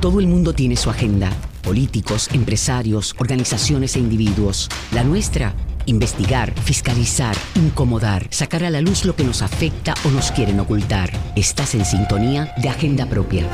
Todo el mundo tiene su agenda. Políticos, empresarios, organizaciones e individuos. La nuestra, investigar, fiscalizar, incomodar, sacar a la luz lo que nos afecta o nos quieren ocultar. Estás en sintonía de Agenda Propia.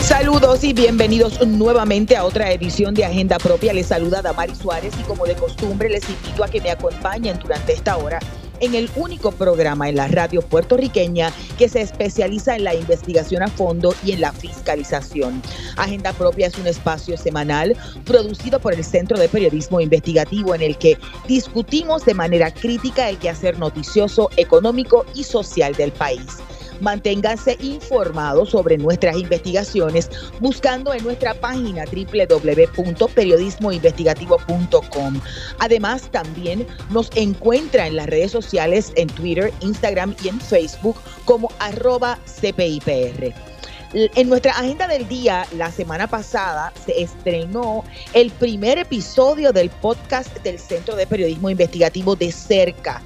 Saludos y bienvenidos nuevamente a otra edición de Agenda Propia. Les saluda Damari Suárez y como de costumbre les invito a que me acompañen durante esta hora en el único programa en la radio puertorriqueña que se especializa en la investigación a fondo y en la fiscalización. Agenda Propia es un espacio semanal producido por el Centro de Periodismo Investigativo en el que discutimos de manera crítica el quehacer noticioso, económico y social del país. Manténganse informados sobre nuestras investigaciones buscando en nuestra página www.periodismoinvestigativo.com. Además, también nos encuentra en las redes sociales, en Twitter, Instagram y en Facebook como arroba CPIPR. En nuestra agenda del día, la semana pasada, se estrenó el primer episodio del podcast del Centro de Periodismo Investigativo de Cerca.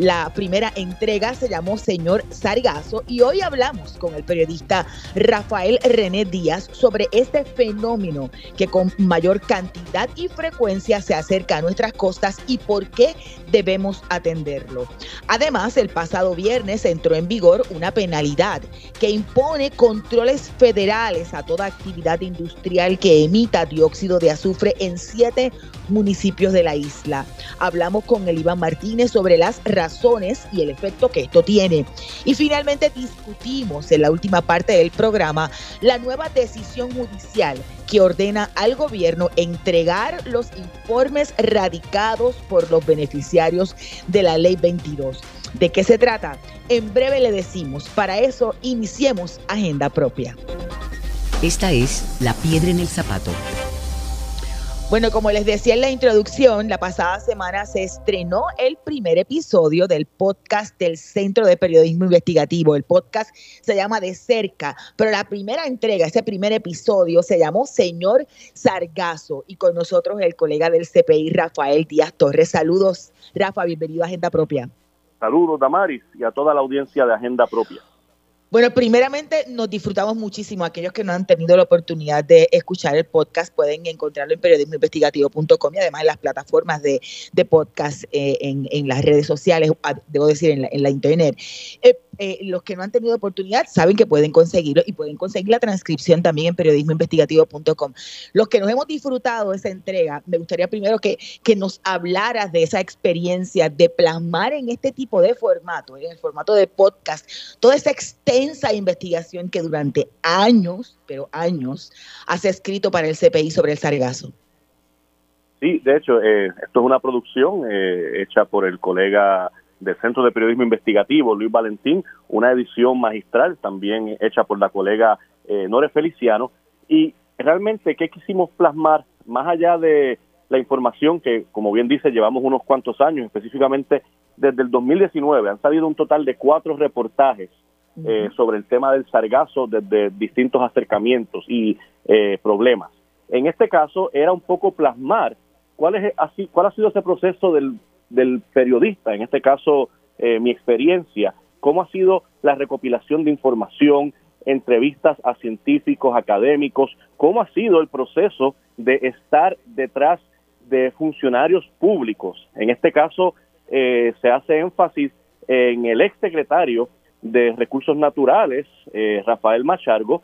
La primera entrega se llamó Señor Sargazo y hoy hablamos con el periodista Rafael René Díaz sobre este fenómeno que con mayor cantidad y frecuencia se acerca a nuestras costas y por qué debemos atenderlo. Además, el pasado viernes entró en vigor una penalidad que impone controles federales a toda actividad industrial que emita dióxido de azufre en siete municipios de la isla. Hablamos con el Iván Martínez sobre las razones y el efecto que esto tiene. Y finalmente discutimos en la última parte del programa la nueva decisión judicial que ordena al gobierno entregar los informes radicados por los beneficiarios de la ley 22. ¿De qué se trata? En breve le decimos. Para eso iniciemos agenda propia. Esta es La Piedra en el Zapato bueno, como les decía en la introducción, la pasada semana se estrenó el primer episodio del podcast del Centro de Periodismo Investigativo. El podcast se llama De Cerca, pero la primera entrega, ese primer episodio, se llamó Señor Sargazo y con nosotros el colega del CPI, Rafael Díaz Torres. Saludos, Rafa, bienvenido a Agenda Propia. Saludos, Damaris, y a toda la audiencia de Agenda Propia. Bueno, primeramente nos disfrutamos muchísimo. Aquellos que no han tenido la oportunidad de escuchar el podcast pueden encontrarlo en periodismoinvestigativo.com y además en las plataformas de, podcast eh, en, las redes sociales, debo decir, en la, en la internet. Eh, eh, los que no han tenido oportunidad saben que pueden conseguirlo y pueden conseguir la transcripción también en periodismoinvestigativo.com. Los que nos hemos disfrutado de esa entrega, me gustaría primero que, que nos hablaras de esa experiencia de plasmar en este tipo de formato, en el formato de podcast, toda esa extensa investigación que durante años, pero años, has escrito para el CPI sobre el sargazo. Sí, de hecho, eh, esto es una producción eh, hecha por el colega del Centro de Periodismo Investigativo, Luis Valentín, una edición magistral también hecha por la colega eh, Nore Feliciano. Y realmente, ¿qué quisimos plasmar más allá de la información que, como bien dice, llevamos unos cuantos años, específicamente desde el 2019, han salido un total de cuatro reportajes eh, sobre el tema del sargazo desde distintos acercamientos y eh, problemas. En este caso era un poco plasmar cuál, es, así, cuál ha sido ese proceso del del periodista, en este caso eh, mi experiencia, cómo ha sido la recopilación de información, entrevistas a científicos, académicos, cómo ha sido el proceso de estar detrás de funcionarios públicos. En este caso eh, se hace énfasis en el exsecretario de Recursos Naturales, eh, Rafael Machargo,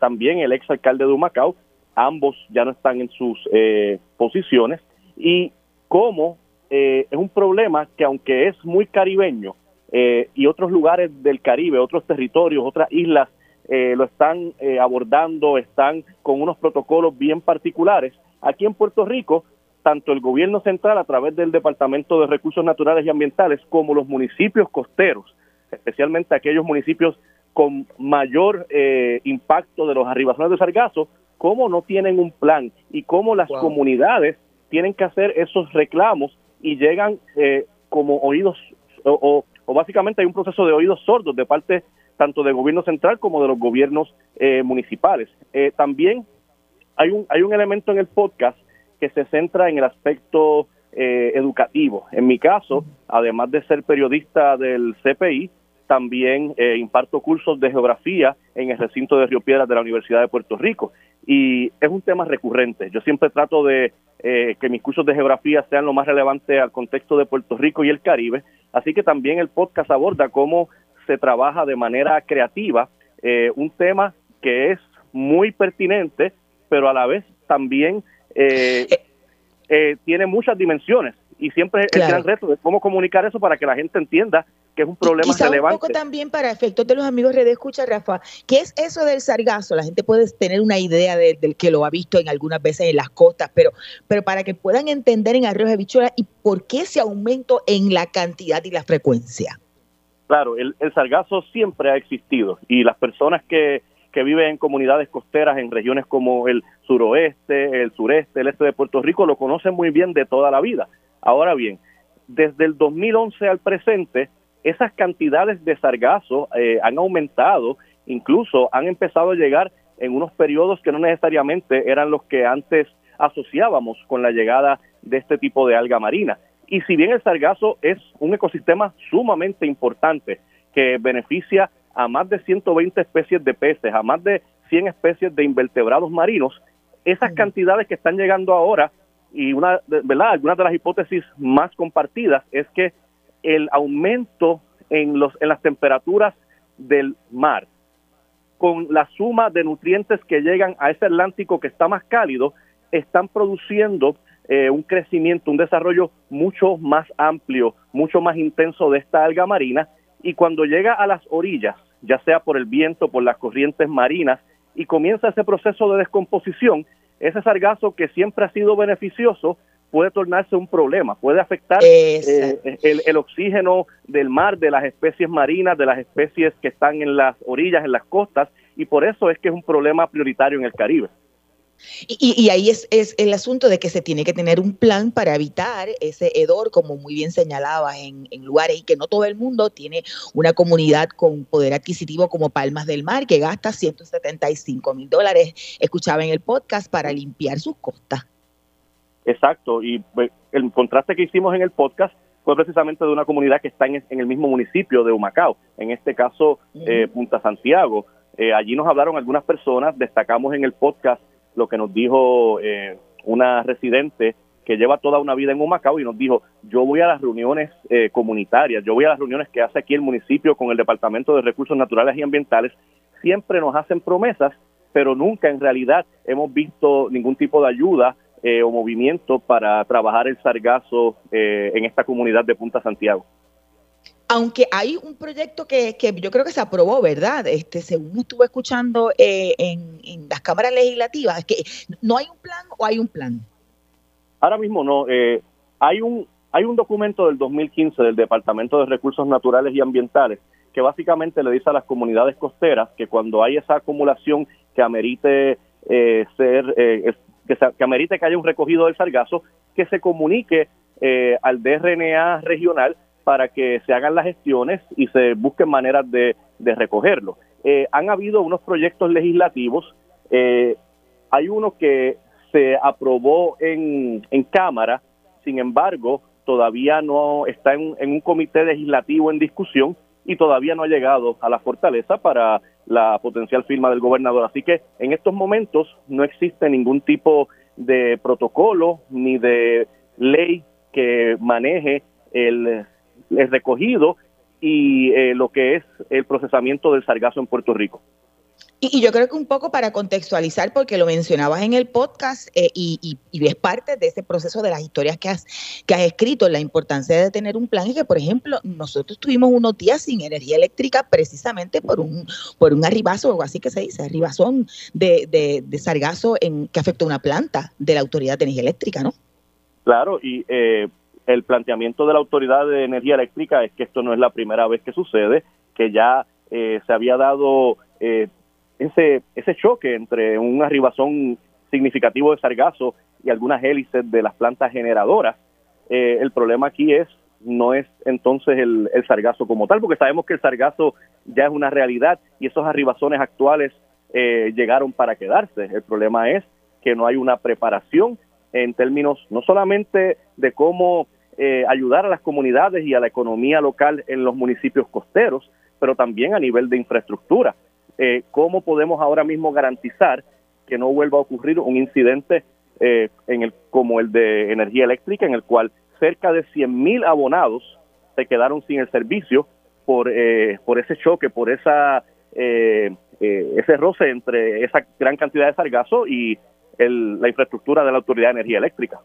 también el exalcalde de Humacao, ambos ya no están en sus posiciones, y cómo eh, es un problema que aunque es muy caribeño eh, y otros lugares del Caribe, otros territorios, otras islas eh, lo están abordando, están con unos protocolos bien particulares, aquí en Puerto Rico, tanto el gobierno central a través del Departamento de Recursos Naturales y Ambientales como los municipios costeros, especialmente aquellos municipios con mayor impacto de los arribaciones de sargazo, cómo no tienen un plan y cómo las comunidades tienen que hacer esos reclamos y llegan eh, como oídos o, básicamente hay un proceso de oídos sordos de parte tanto del gobierno central como de los gobiernos eh, municipales. Eh, también hay un, hay un elemento en el podcast que se centra en el aspecto educativo. En mi caso, además de ser periodista del CPI, también eh, imparto cursos de geografía en el recinto de Río Piedras de la Universidad de Puerto Rico y es un tema recurrente. Yo siempre trato de eh, que mis cursos de geografía sean lo más relevante al contexto de Puerto Rico y el Caribe, así que también el podcast aborda cómo se trabaja de manera creativa eh, un tema que es muy pertinente, pero a la vez también tiene muchas dimensiones y siempre el gran reto de cómo comunicar eso para que la gente entienda que es un problema Quizá relevante. un poco también para efectos de los amigos Red Escucha, Rafa, ¿qué es eso del sargazo? La gente puede tener una idea del que lo ha visto en algunas veces en las costas, pero, pero para que puedan entender en arroz de bichuela y por qué ese aumento en la cantidad y la frecuencia. Claro, el, el sargazo siempre ha existido y las personas que, que viven en comunidades costeras en regiones como el suroeste, el sureste, el este de Puerto Rico lo conocen muy bien de toda la vida. Ahora bien, desde el 2011 al presente, esas cantidades de sargazo eh, han aumentado, incluso han empezado a llegar en unos periodos que no necesariamente eran los que antes asociábamos con la llegada de este tipo de alga marina. Y si bien el sargazo es un ecosistema sumamente importante que beneficia a más de 120 especies de peces, a más de 100 especies de invertebrados marinos, esas cantidades que están llegando ahora y una, ¿verdad? Algunas de las hipótesis más compartidas es que el aumento en, los, en las temperaturas del mar, con la suma de nutrientes que llegan a ese Atlántico que está más cálido, están produciendo eh, un crecimiento, un desarrollo mucho más amplio, mucho más intenso de esta alga marina, y cuando llega a las orillas, ya sea por el viento, por las corrientes marinas, y comienza ese proceso de descomposición, ese sargazo que siempre ha sido beneficioso puede tornarse un problema, puede afectar eh, el, oxígeno del mar, de las especies marinas, de las especies que están en las orillas, en las costas, y por eso es que es un problema prioritario en el Caribe. Y, ahí es, el asunto de que se tiene que tener un plan para evitar ese hedor, como muy bien señalaba, en, en, lugares y que no todo el mundo tiene una comunidad con poder adquisitivo como Palmas del Mar, que gasta 175 mil dólares, escuchaba en el podcast, para limpiar sus costas. Exacto, y pues, el contraste que hicimos en el podcast fue precisamente de una comunidad que está en, el mismo municipio de Humacao, en este caso eh, Punta Santiago. Eh, allí nos hablaron algunas personas, destacamos en el podcast lo que nos dijo eh, una residente que lleva toda una vida en Humacao y nos dijo, yo voy a las reuniones comunitarias, yo voy a las reuniones que hace aquí el municipio con el Departamento de Recursos Naturales y Ambientales, siempre nos hacen promesas, pero nunca en realidad hemos visto ningún tipo de ayuda eh, o movimiento para trabajar el sargazo eh, en esta comunidad de Punta Santiago. Aunque hay un proyecto que, yo creo que se aprobó, ¿verdad? Este, según estuve escuchando eh, en, las cámaras legislativas, que no hay un plan o hay un plan. Ahora mismo no. hay un hay un documento del 2015 del Departamento de Recursos Naturales y Ambientales que básicamente le dice a las comunidades costeras que cuando hay esa acumulación que amerite ser que, amerite que haya un recogido del sargazo, que se comunique eh, al DRNA regional para que se hagan las gestiones y se busquen maneras de, recogerlo. Eh, han habido unos proyectos legislativos, eh, hay uno que se aprobó en, Cámara, sin embargo, todavía no está en, en un comité legislativo en discusión y todavía no ha llegado a la fortaleza para la potencial firma del gobernador. Así que en estos momentos no existe ningún tipo de protocolo ni de ley que maneje el, recogido y eh, lo que es el procesamiento del sargazo en Puerto Rico. Y, yo creo que un poco para contextualizar, porque lo mencionabas en el podcast eh, y, y, es parte de ese proceso de las historias que has, que has escrito, la importancia de tener un plan y que, por ejemplo, nosotros tuvimos unos días sin energía eléctrica precisamente por un, por un arribazo, o así que se dice, arribazón de, de, de sargazo en, que afectó una planta de la Autoridad de Energía Eléctrica, ¿no? Claro, y eh, el planteamiento de la Autoridad de Energía Eléctrica es que esto no es la primera vez que sucede, que ya eh, se había dado eh, ese, ese choque entre un arribazón significativo de sargazo y algunas hélices de las plantas generadoras. Eh, el problema aquí es no es entonces el, el, sargazo como tal, porque sabemos que el sargazo ya es una realidad y esos arribazones actuales eh, llegaron para quedarse. El problema es que no hay una preparación en términos no solamente de cómo eh, ayudar a las comunidades y a la economía local en los municipios costeros, pero también a nivel de infraestructura. Eh, ¿Cómo podemos ahora mismo garantizar que no vuelva a ocurrir un incidente eh, el, como el de energía eléctrica, en el cual cerca de 100.000 abonados se quedaron sin el servicio por, por ese choque, por esa ese roce entre esa gran cantidad de sargazo y la infraestructura de la Autoridad de Energía Eléctrica.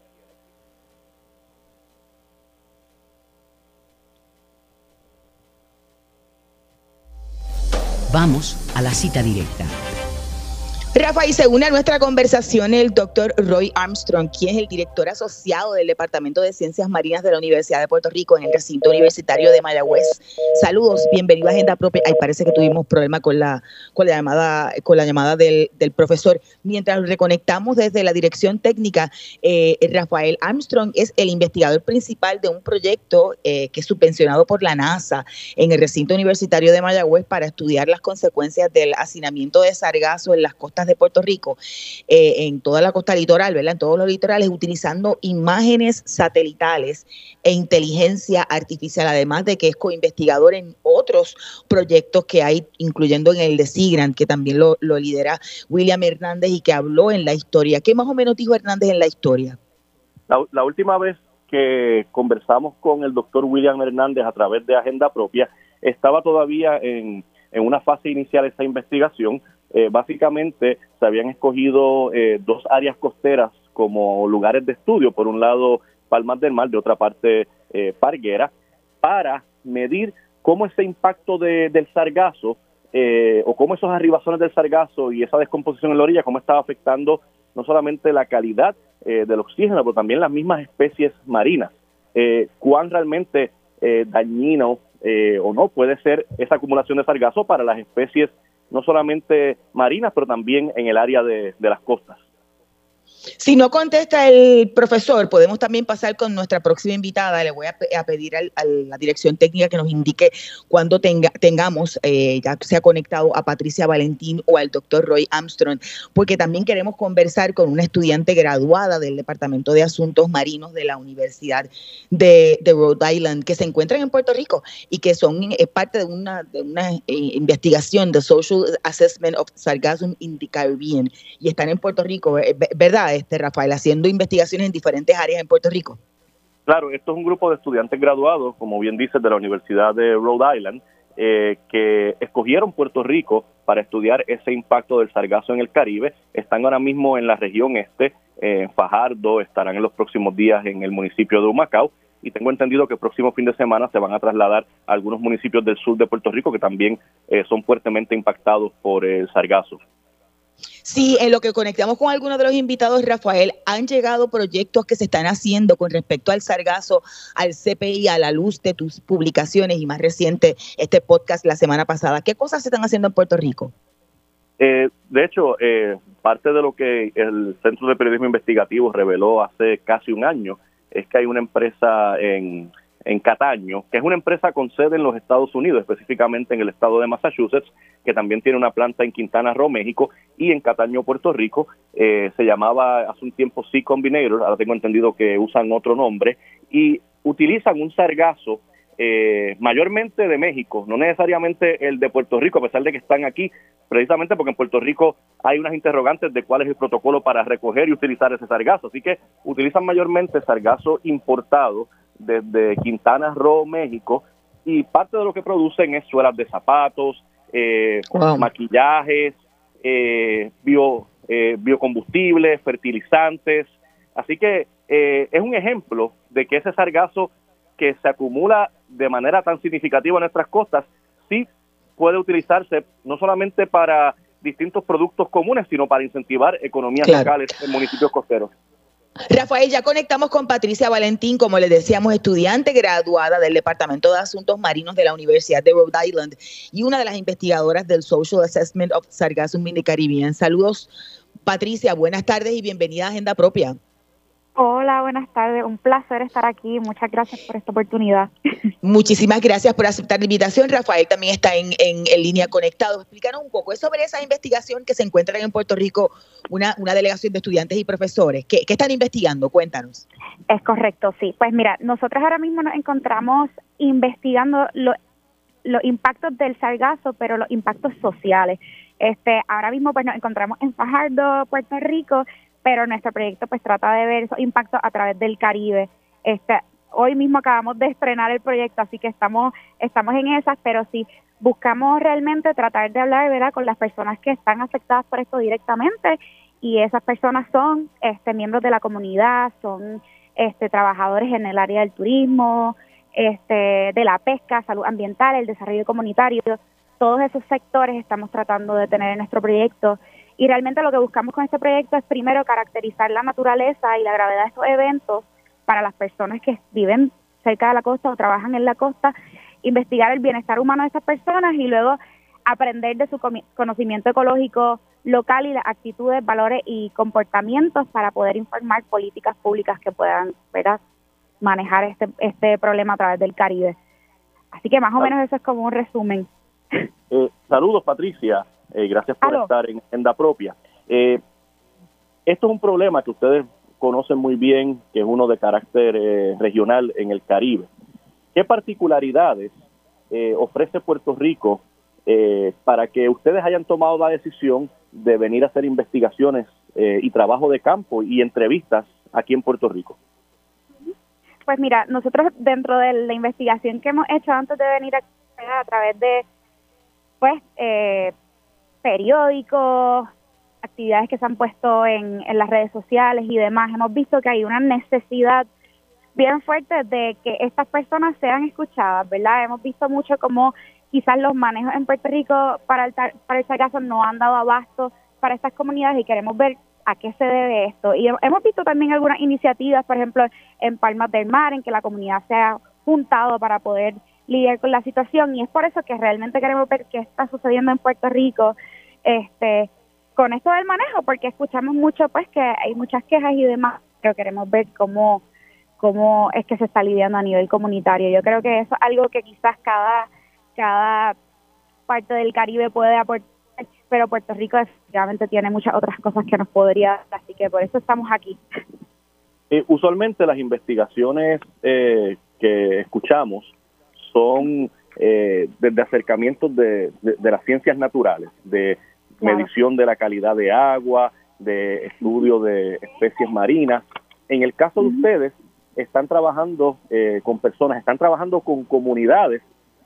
Vamos a la cita directa. Rafa, y se une a nuestra conversación el doctor Roy Armstrong, quien es el director asociado del Departamento de Ciencias Marinas de la Universidad de Puerto Rico en el recinto universitario de Mayagüez. Saludos, bienvenido a Agenda Propia. Ay, parece que tuvimos problema con la, con la llamada, con la llamada del, profesor. Mientras reconectamos desde la dirección técnica, eh, Rafael Armstrong es el investigador principal de un proyecto eh, que es subvencionado por la NASA en el recinto universitario de Mayagüez para estudiar las consecuencias del hacinamiento de sargazo en las costas de Puerto Rico, eh, en toda la costa litoral, ¿verdad? En todos los litorales, utilizando imágenes satelitales e inteligencia artificial, además de que es coinvestigador en otros proyectos que hay, incluyendo en el de Sigran, que también lo, lidera William Hernández y que habló en la historia. ¿Qué más o menos dijo Hernández en la historia? La, última vez que conversamos con el doctor William Hernández a través de Agenda Propia, estaba todavía en, en una fase inicial esta investigación, eh, básicamente se habían escogido eh, dos áreas costeras como lugares de estudio, por un lado Palmas del Mar, de otra parte eh, Parguera, para medir cómo ese impacto del sargazo o cómo esos arribazones del sargazo y esa descomposición en la orilla, cómo estaba afectando no solamente la calidad del oxígeno, pero también las mismas especies marinas. cuán realmente dañino o no puede ser esa acumulación de sargazo para las especies no solamente marinas, pero también en el área de, las costas. Si no contesta el profesor, podemos también pasar con nuestra próxima invitada. Le voy a, pedir a la dirección técnica que nos indique cuando tenga, tengamos, eh, ya se ha conectado a Patricia Valentín o al doctor Roy Armstrong, porque también queremos conversar con una estudiante graduada del Departamento de Asuntos Marinos de la Universidad de, Rhode Island, que se encuentran en Puerto Rico y que son es parte de una, de eh, investigación de Social Assessment of Sargassum in the Caribbean y están en Puerto Rico, eh, ¿verdad? Este Rafael, haciendo investigaciones en diferentes áreas en Puerto Rico? Claro, esto es un grupo de estudiantes graduados, como bien dices, de la Universidad de Rhode Island, eh, que escogieron Puerto Rico para estudiar ese impacto del sargazo en el Caribe. Están ahora mismo en la región este, en Fajardo, estarán en los próximos días en el municipio de Humacao y tengo entendido que el próximo fin de semana se van a trasladar a algunos municipios del sur de Puerto Rico que también eh, son fuertemente impactados por el sargazo. Sí, en lo que conectamos con algunos de los invitados, Rafael, han llegado proyectos que se están haciendo con respecto al sargazo, al CPI, a la luz de tus publicaciones y más reciente este podcast la semana pasada. ¿Qué cosas se están haciendo en Puerto Rico? Eh, de hecho, eh, parte de lo que el Centro de Periodismo Investigativo reveló hace casi un año es que hay una empresa en en Cataño, que es una empresa con sede en los Estados Unidos, específicamente en el estado de Massachusetts, que también tiene una planta en Quintana Roo, México, y en Cataño, Puerto Rico. Eh, se llamaba hace un tiempo C Combinator, ahora tengo entendido que usan otro nombre, y utilizan un sargazo eh, mayormente de México, no necesariamente el de Puerto Rico, a pesar de que están aquí, precisamente porque en Puerto Rico hay unas interrogantes de cuál es el protocolo para recoger y utilizar ese sargazo. Así que utilizan mayormente sargazo importado desde Quintana Roo, México, y parte de lo que producen es suelas de zapatos, eh, maquillajes, eh, bio, eh, biocombustibles, fertilizantes. Así que es un ejemplo de que ese sargazo que se acumula de manera tan significativa en nuestras costas, sí puede utilizarse no solamente para distintos productos comunes, sino para incentivar economías locales en municipios costeros. Rafael, ya conectamos con Patricia Valentín, como les decíamos, estudiante graduada del Departamento de Asuntos Marinos de la Universidad de Rhode Island y una de las investigadoras del Social Assessment of Sargassum in the Caribbean. Saludos, Patricia, buenas tardes y bienvenida a Agenda Propia. Hola, buenas tardes. Un placer estar aquí. Muchas gracias por esta oportunidad. Muchísimas gracias por aceptar la invitación. Rafael también está en, línea conectado. Explícanos un poco. Sobre esa investigación que se encuentra en Puerto Rico, una, una delegación de estudiantes y profesores. ¿Qué, están investigando? Cuéntanos. Es correcto, sí. Pues mira, nosotros ahora mismo nos encontramos investigando los impactos del sargazo, pero los impactos sociales. Este, ahora mismo pues nos encontramos en Fajardo, Puerto Rico, pero nuestro proyecto pues trata de ver esos impactos a través del Caribe. Este, hoy mismo acabamos de estrenar el proyecto, así que estamos estamos en esas, pero sí buscamos realmente tratar de hablar, ¿verdad?, con las personas que están afectadas por esto directamente y esas personas son este miembros de la comunidad, son este trabajadores en el área del turismo, este de la pesca, salud ambiental, el desarrollo comunitario, todos esos sectores estamos tratando de tener en nuestro proyecto y realmente lo que buscamos con este proyecto es primero caracterizar la naturaleza y la gravedad de estos eventos para las personas que viven cerca de la costa o trabajan en la costa, investigar el bienestar humano de esas personas y luego aprender de su conocimiento ecológico local y las actitudes, valores y comportamientos para poder informar políticas públicas que puedan manejar este, este problema a través del Caribe. Así que más o menos eso es como un resumen. Eh, saludos, Patricia. Eh, gracias por estar en Agenda Propia. Eh, esto es un problema que ustedes conocen muy bien, que es uno de carácter regional en el Caribe. ¿Qué particularidades ofrece Puerto Rico para que ustedes hayan tomado la decisión de venir a hacer investigaciones y trabajo de campo y entrevistas aquí en Puerto Rico? Pues mira, nosotros dentro de la investigación que hemos hecho antes de venir a, a través de pues eh, periódicos, actividades que se han puesto en, en las redes sociales y demás, hemos visto que hay una necesidad bien fuerte de que estas personas sean escuchadas, ¿verdad? Hemos visto mucho como quizás los manejos en Puerto Rico para el, para el caso no han dado abasto para estas comunidades y queremos ver a qué se debe esto. Y hemos visto también algunas iniciativas, por ejemplo, en Palmas del Mar, en que la comunidad se ha juntado para poder lidiar con la situación y es por eso que realmente queremos ver qué está sucediendo en Puerto Rico este con esto del manejo porque escuchamos mucho pues que hay muchas quejas y demás pero queremos ver cómo cómo es que se está lidiando a nivel comunitario. Yo creo que eso es algo que quizás cada cada parte del Caribe puede aportar pero Puerto Rico efectivamente tiene muchas otras cosas que nos podría dar así que por eso estamos aquí. Eh, usualmente las investigaciones eh, que escuchamos son eh, desde acercamientos de, las ciencias naturales, de medición de la calidad de agua, de estudio de especies marinas. En el caso de ustedes, están trabajando eh, con personas, están trabajando con comunidades,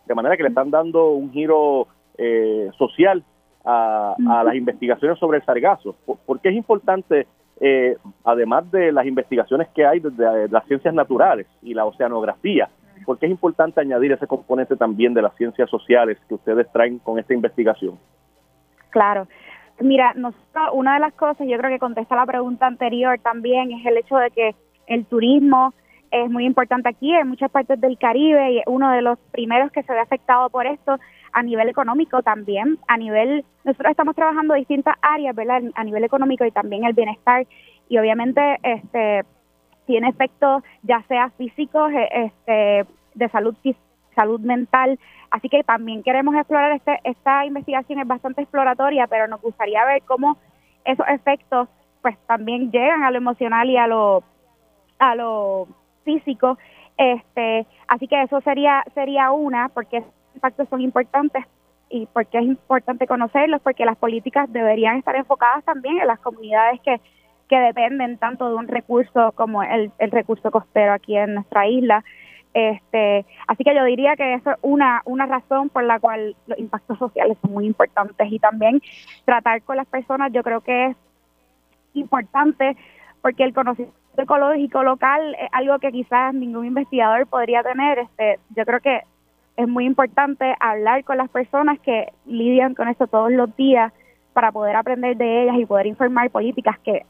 de manera que le están dando un giro eh, social a, las investigaciones sobre el sargazo. ¿Por, qué es importante, eh, además de las investigaciones que hay desde las ciencias naturales y la oceanografía, porque es importante añadir ese componente también de las ciencias sociales que ustedes traen con esta investigación. Claro. Mira, una de las cosas, yo creo que contesta la pregunta anterior también, es el hecho de que el turismo es muy importante aquí, en muchas partes del Caribe, y uno de los primeros que se ve afectado por esto a nivel económico también, a nivel, nosotros estamos trabajando distintas áreas, ¿verdad? A nivel económico y también el bienestar, y obviamente este tiene efectos ya sea físicos, eh, este, de salud salud mental. Así que también queremos explorar este, esta investigación es bastante exploratoria, pero nos gustaría ver cómo esos efectos pues también llegan a lo emocional y a lo a lo físico. Este, así que eso sería sería una porque esos impactos son importantes y porque es importante conocerlos porque las políticas deberían estar enfocadas también en las comunidades que que dependen tanto de un recurso como el, el recurso costero aquí en nuestra isla. Este, así que yo diría que eso es una, una razón por la cual los impactos sociales son muy importantes y también tratar con las personas yo creo que es importante porque el conocimiento ecológico local es algo que quizás ningún investigador podría tener. Este, yo creo que es muy importante hablar con las personas que lidian con esto todos los días para poder aprender de ellas y poder informar políticas que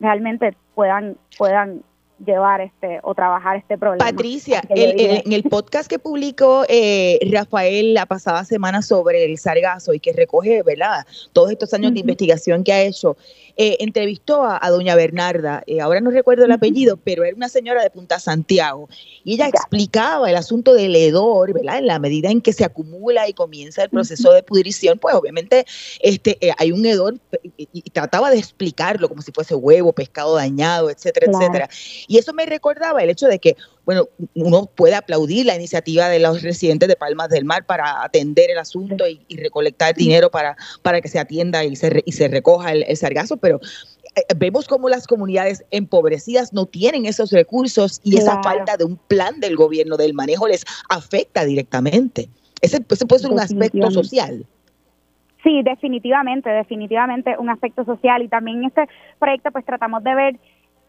realmente puedan puedan llevar este o trabajar este problema. Patricia, en el podcast que publicó eh, Rafael la pasada semana sobre el sargazo y que recoge, ¿verdad? Todos estos años de investigación que ha hecho, eh, entrevistó a, doña Bernarda, eh, ahora no recuerdo el apellido, pero era una señora de Punta Santiago, y ella explicaba el asunto del hedor, ¿verdad? En la medida en que se acumula y comienza el proceso de pudrición, pues obviamente este, hay un hedor y, trataba de explicarlo como si fuese huevo, pescado dañado, etcétera, etcétera. Y eso me recordaba el hecho de que bueno, uno puede aplaudir la iniciativa de los residentes de Palmas del Mar para atender el asunto y, recolectar dinero para, para que se atienda y se, y se recoja el, sargazo, pero eh, vemos cómo las comunidades empobrecidas no tienen esos recursos y esa falta de un plan del gobierno del manejo les afecta directamente. Ese, ese puede ser un aspecto social. Sí, definitivamente, definitivamente un aspecto social y también en este proyecto pues tratamos de ver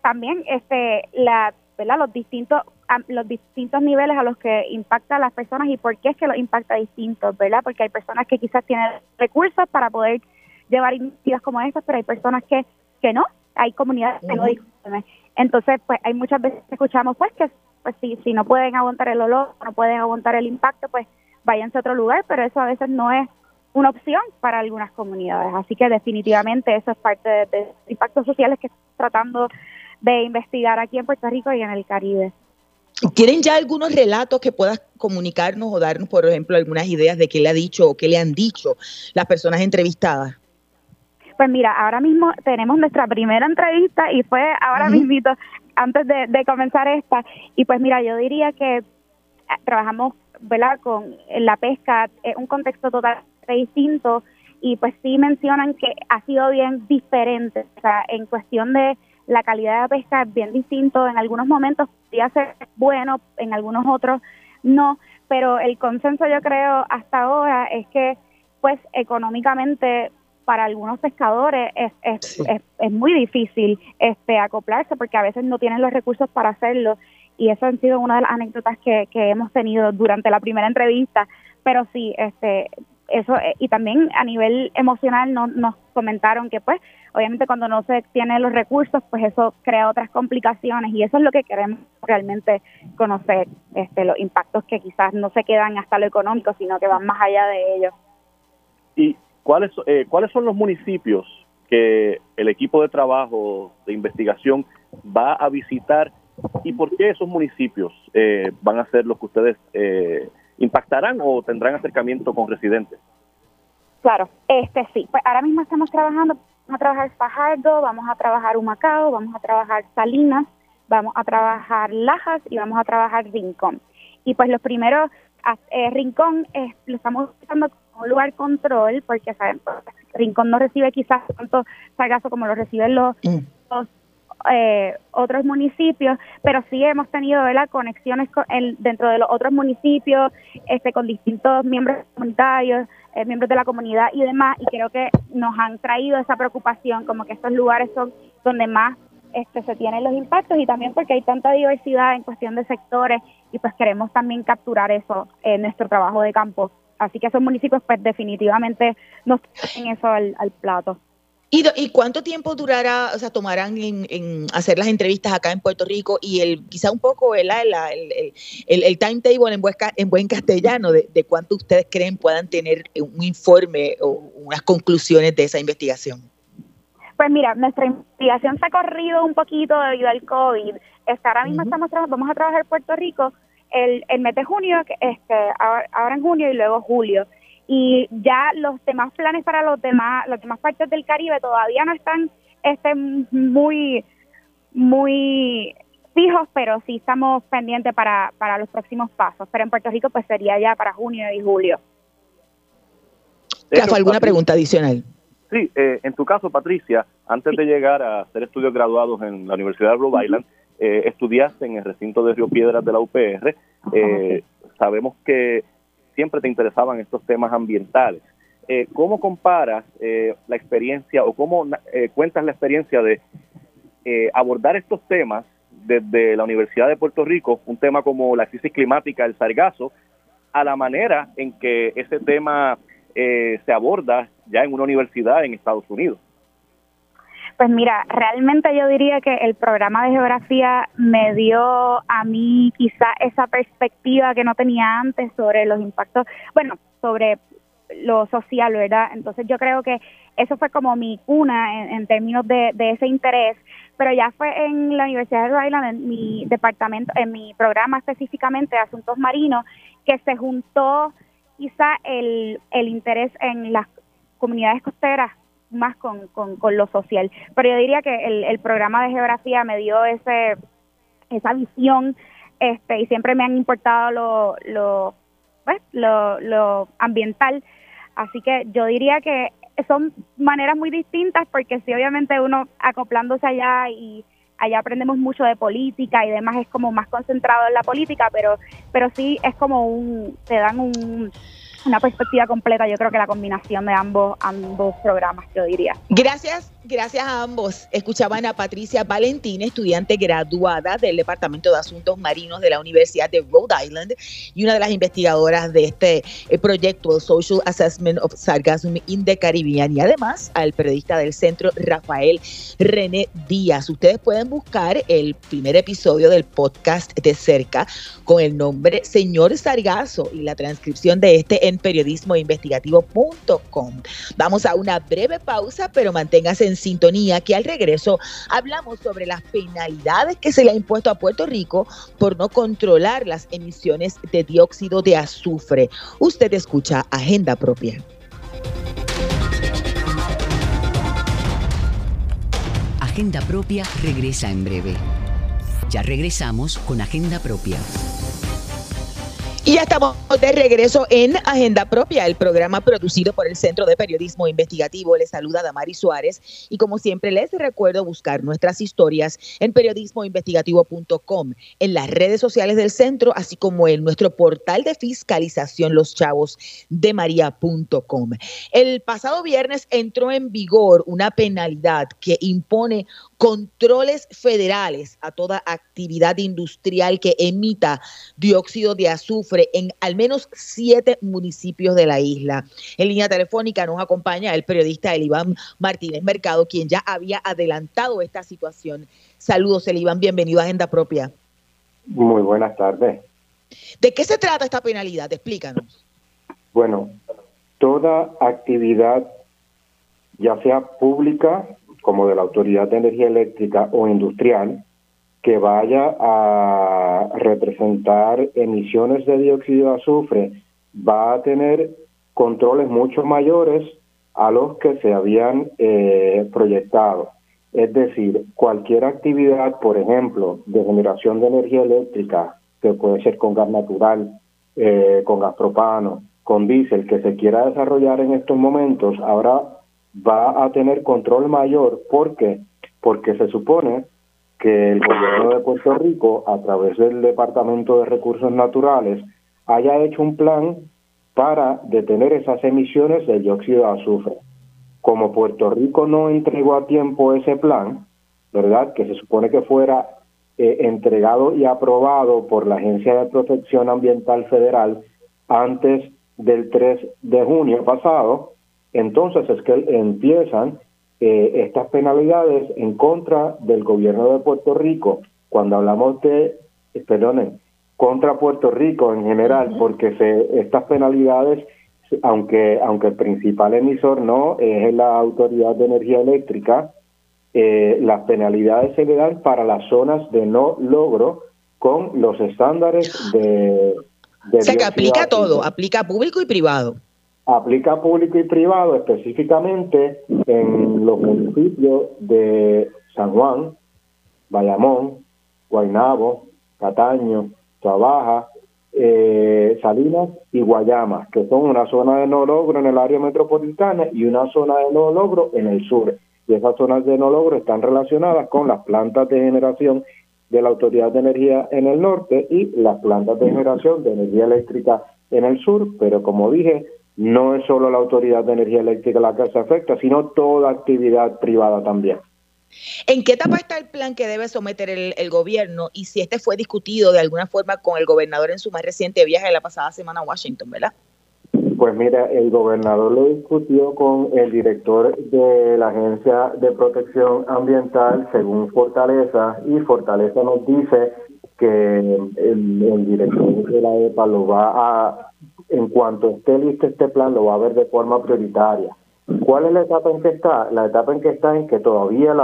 también este la ¿verdad? los distintos los distintos niveles a los que impacta a las personas y por qué es que los impacta distintos, ¿verdad? Porque hay personas que quizás tienen recursos para poder llevar iniciativas como estas, pero hay personas que que no, hay comunidades que no discuten. Entonces, pues hay muchas veces que escuchamos pues que pues si si no pueden aguantar el olor, no pueden aguantar el impacto, pues váyanse a otro lugar, pero eso a veces no es una opción para algunas comunidades. Así que definitivamente eso es parte de, los impactos sociales que estamos tratando de investigar aquí en Puerto Rico y en el Caribe. ¿Tienen ya algunos relatos que puedas comunicarnos o darnos, por ejemplo, algunas ideas de qué le ha dicho o qué le han dicho las personas entrevistadas? Pues mira, ahora mismo tenemos nuestra primera entrevista y fue ahora mismito, antes de, de comenzar esta. Y pues mira, yo diría que eh, trabajamos ¿verdad? con la pesca, es un contexto totalmente distinto y pues sí mencionan que ha sido bien diferente, o sea, en cuestión de la calidad de la pesca es bien distinto, en algunos momentos podría ser bueno, en algunos otros no, pero el consenso yo creo hasta ahora es que pues económicamente para algunos pescadores es, es, es, es, muy difícil este acoplarse porque a veces no tienen los recursos para hacerlo. Y eso ha sido una de las anécdotas que, que hemos tenido durante la primera entrevista. Pero sí este eso eh, y también a nivel emocional no, nos comentaron que pues obviamente cuando no se tienen los recursos pues eso crea otras complicaciones y eso es lo que queremos realmente conocer este los impactos que quizás no se quedan hasta lo económico sino que van más allá de ello y cuáles eh, cuáles son los municipios que el equipo de trabajo de investigación va a visitar y por qué esos municipios eh, van a ser los que ustedes eh, impactarán o tendrán acercamiento con residentes? Claro, este sí. Pues ahora mismo estamos trabajando, vamos a trabajar Fajardo, vamos a trabajar Humacao, vamos a trabajar Salinas, vamos a trabajar Lajas y vamos a trabajar Rincón. Y pues los primeros, eh, Rincón eh, lo estamos usando como lugar control porque saben, Rincón no recibe quizás tanto sargazo como lo reciben los, mm. los eh, otros municipios, pero sí hemos tenido ¿verdad? conexiones con el, dentro de los otros municipios, este, con distintos miembros comunitarios, eh, miembros de la comunidad y demás, y creo que nos han traído esa preocupación, como que estos lugares son donde más este, se tienen los impactos y también porque hay tanta diversidad en cuestión de sectores y pues queremos también capturar eso en nuestro trabajo de campo. Así que esos municipios pues definitivamente nos traen eso al plato. ¿Y, ¿Y, cuánto tiempo durará, o sea, tomarán en, hacer las entrevistas acá en Puerto Rico y el quizá un poco el, el, el, el timetable en buen, en buen castellano de, de, cuánto ustedes creen puedan tener un informe o unas conclusiones de esa investigación? Pues mira, nuestra investigación se ha corrido un poquito debido al COVID. Ahora mismo estamos vamos a trabajar en Puerto Rico el, el mes de junio, este, ahora en junio y luego julio y ya los demás planes para los demás las demás partes del Caribe todavía no están este muy muy fijos pero sí estamos pendientes para para los próximos pasos. Pero en Puerto Rico pues sería ya para junio y julio. ¿alguna pregunta adicional? Sí, eh, en tu caso, Patricia, antes de llegar a hacer estudios graduados en la Universidad de Rhode Island, eh, estudiaste en el recinto de Río Piedras de la UPR. Eh, sabemos que siempre te interesaban estos temas ambientales. Eh, ¿Cómo comparas eh, la experiencia o cómo eh, cuentas la experiencia de abordar estos temas desde la Universidad de Puerto Rico, un tema como la crisis climática, el sargazo, a la manera en que ese tema se aborda ya en una universidad en Estados Unidos? Pues mira, realmente yo diría que el programa de geografía me dio a mí quizá esa perspectiva que no tenía antes sobre los impactos, bueno, sobre lo social, ¿verdad? Entonces yo creo que eso fue como mi cuna en, términos de, ese interés, pero ya fue en la Universidad de Rhode Island, en mi departamento, en mi programa específicamente de asuntos marinos, que se juntó quizá el, el interés en las comunidades costeras más con, con, con, lo social. Pero yo diría que el, el programa de geografía me dio ese esa visión este y siempre me han importado lo, lo, pues, lo, lo ambiental. Así que yo diría que son maneras muy distintas porque si obviamente uno acoplándose allá y allá aprendemos mucho de política y demás es como más concentrado en la política, pero pero sí es como un te dan un una perspectiva completa, yo creo que la combinación de ambos, ambos programas, yo diría. Gracias, gracias a ambos. Escuchaban a Patricia Valentín, estudiante graduada del Departamento de Asuntos Marinos de la Universidad de Rhode Island y una de las investigadoras de este eh, proyecto, Social Assessment of Sargassum in the Caribbean, y además al periodista del centro, Rafael René Díaz. Ustedes pueden buscar el primer episodio del podcast de cerca con el nombre Señor Sargazo y la transcripción de este en periodismoinvestigativo.com. Vamos a una breve pausa, pero manténgase en sintonía que al regreso hablamos sobre las penalidades que se le ha impuesto a Puerto Rico por no controlar las emisiones de dióxido de azufre. Usted escucha Agenda Propia. Agenda Propia regresa en breve. Ya regresamos con Agenda Propia. Y ya estamos de regreso en Agenda Propia, el programa producido por el Centro de Periodismo Investigativo. Les saluda Damari Suárez y como siempre les recuerdo buscar nuestras historias en periodismoinvestigativo.com, en las redes sociales del centro, así como en nuestro portal de fiscalización Los Chavos de María.com. El pasado viernes entró en vigor una penalidad que impone controles federales a toda actividad industrial que emita dióxido de azufre en al menos siete municipios de la isla. En línea telefónica nos acompaña el periodista Eliván Martínez Mercado, quien ya había adelantado esta situación. Saludos, Eliván, bienvenido a Agenda Propia. Muy buenas tardes. ¿De qué se trata esta penalidad? Explícanos. Bueno, toda actividad, ya sea pública como de la Autoridad de Energía Eléctrica o industrial, que vaya a representar emisiones de dióxido de azufre, va a tener controles mucho mayores a los que se habían eh, proyectado. Es decir, cualquier actividad, por ejemplo, de generación de energía eléctrica, que puede ser con gas natural, eh, con gas propano, con diésel, que se quiera desarrollar en estos momentos, ahora va a tener control mayor. ¿Por qué? Porque se supone que el gobierno de Puerto Rico, a través del Departamento de Recursos Naturales, haya hecho un plan para detener esas emisiones de dióxido de azufre. Como Puerto Rico no entregó a tiempo ese plan, ¿verdad? Que se supone que fuera eh, entregado y aprobado por la Agencia de Protección Ambiental Federal antes del 3 de junio pasado, entonces es que empiezan eh, estas penalidades en contra del gobierno de Puerto Rico. Cuando hablamos de, eh, perdonen, contra Puerto Rico en general, porque se, estas penalidades, aunque, aunque el principal emisor no es la Autoridad de Energía Eléctrica, eh, las penalidades se le dan para las zonas de no logro con los estándares de... de o sea que aplica todo, aplica público y privado aplica público y privado específicamente en los municipios de San Juan, Bayamón, Guaynabo, Cataño, Trabaja, eh, Salinas y Guayama, que son una zona de no logro en el área metropolitana y una zona de no logro en el sur. Y esas zonas de no logro están relacionadas con las plantas de generación de la Autoridad de Energía en el norte y las plantas de generación de energía eléctrica en el sur, pero como dije, no es solo la Autoridad de Energía Eléctrica la que se afecta, sino toda actividad privada también. ¿En qué etapa está el plan que debe someter el, gobierno y si este fue discutido de alguna forma con el gobernador en su más reciente viaje de la pasada semana a Washington, verdad? Pues mira, el gobernador lo discutió con el director de la Agencia de Protección Ambiental, según Fortaleza, y Fortaleza nos dice que el, el director de la EPA lo va a en cuanto esté listo este plan, lo va a ver de forma prioritaria. ¿Cuál es la etapa en que está? La etapa en que está en que todavía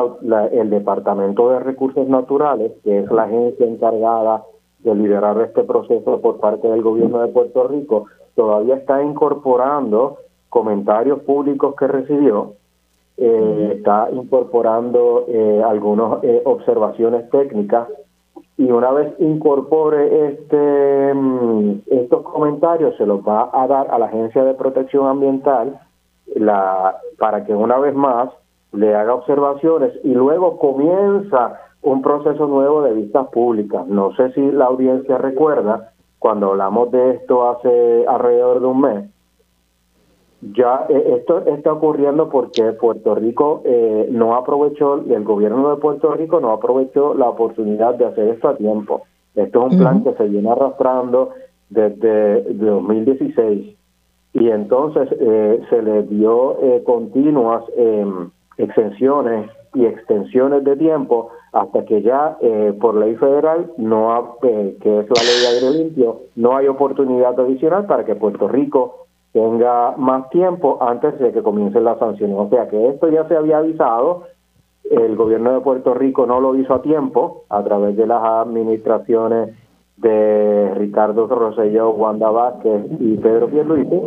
el Departamento de Recursos Naturales, que es la agencia encargada de liderar este proceso por parte del gobierno de Puerto Rico, todavía está incorporando comentarios públicos que recibió, eh, está incorporando eh, algunas eh, observaciones técnicas y una vez incorpore este mm, estos comentarios se los va a dar a la Agencia de Protección Ambiental la para que una vez más le haga observaciones y luego comienza un proceso nuevo de vistas públicas. No sé si la audiencia recuerda cuando hablamos de esto hace alrededor de un mes. Ya eh, esto está ocurriendo porque Puerto Rico eh, no aprovechó, el gobierno de Puerto Rico no aprovechó la oportunidad de hacer esto a tiempo. Esto es un plan que se viene arrastrando desde 2016 y entonces eh, se le dio continuas em, exenciones y extensiones de tiempo hasta que ya eh, por ley federal, no eh, que es la ley de aire limpio, no hay oportunidad adicional para que Puerto Rico tenga más tiempo antes de que comiencen las sanciones. O sea que esto ya se había avisado, el gobierno de Puerto Rico no lo hizo a tiempo a través de las administraciones de Ricardo Rosselló, Wanda Vázquez y Pedro Pierluisi,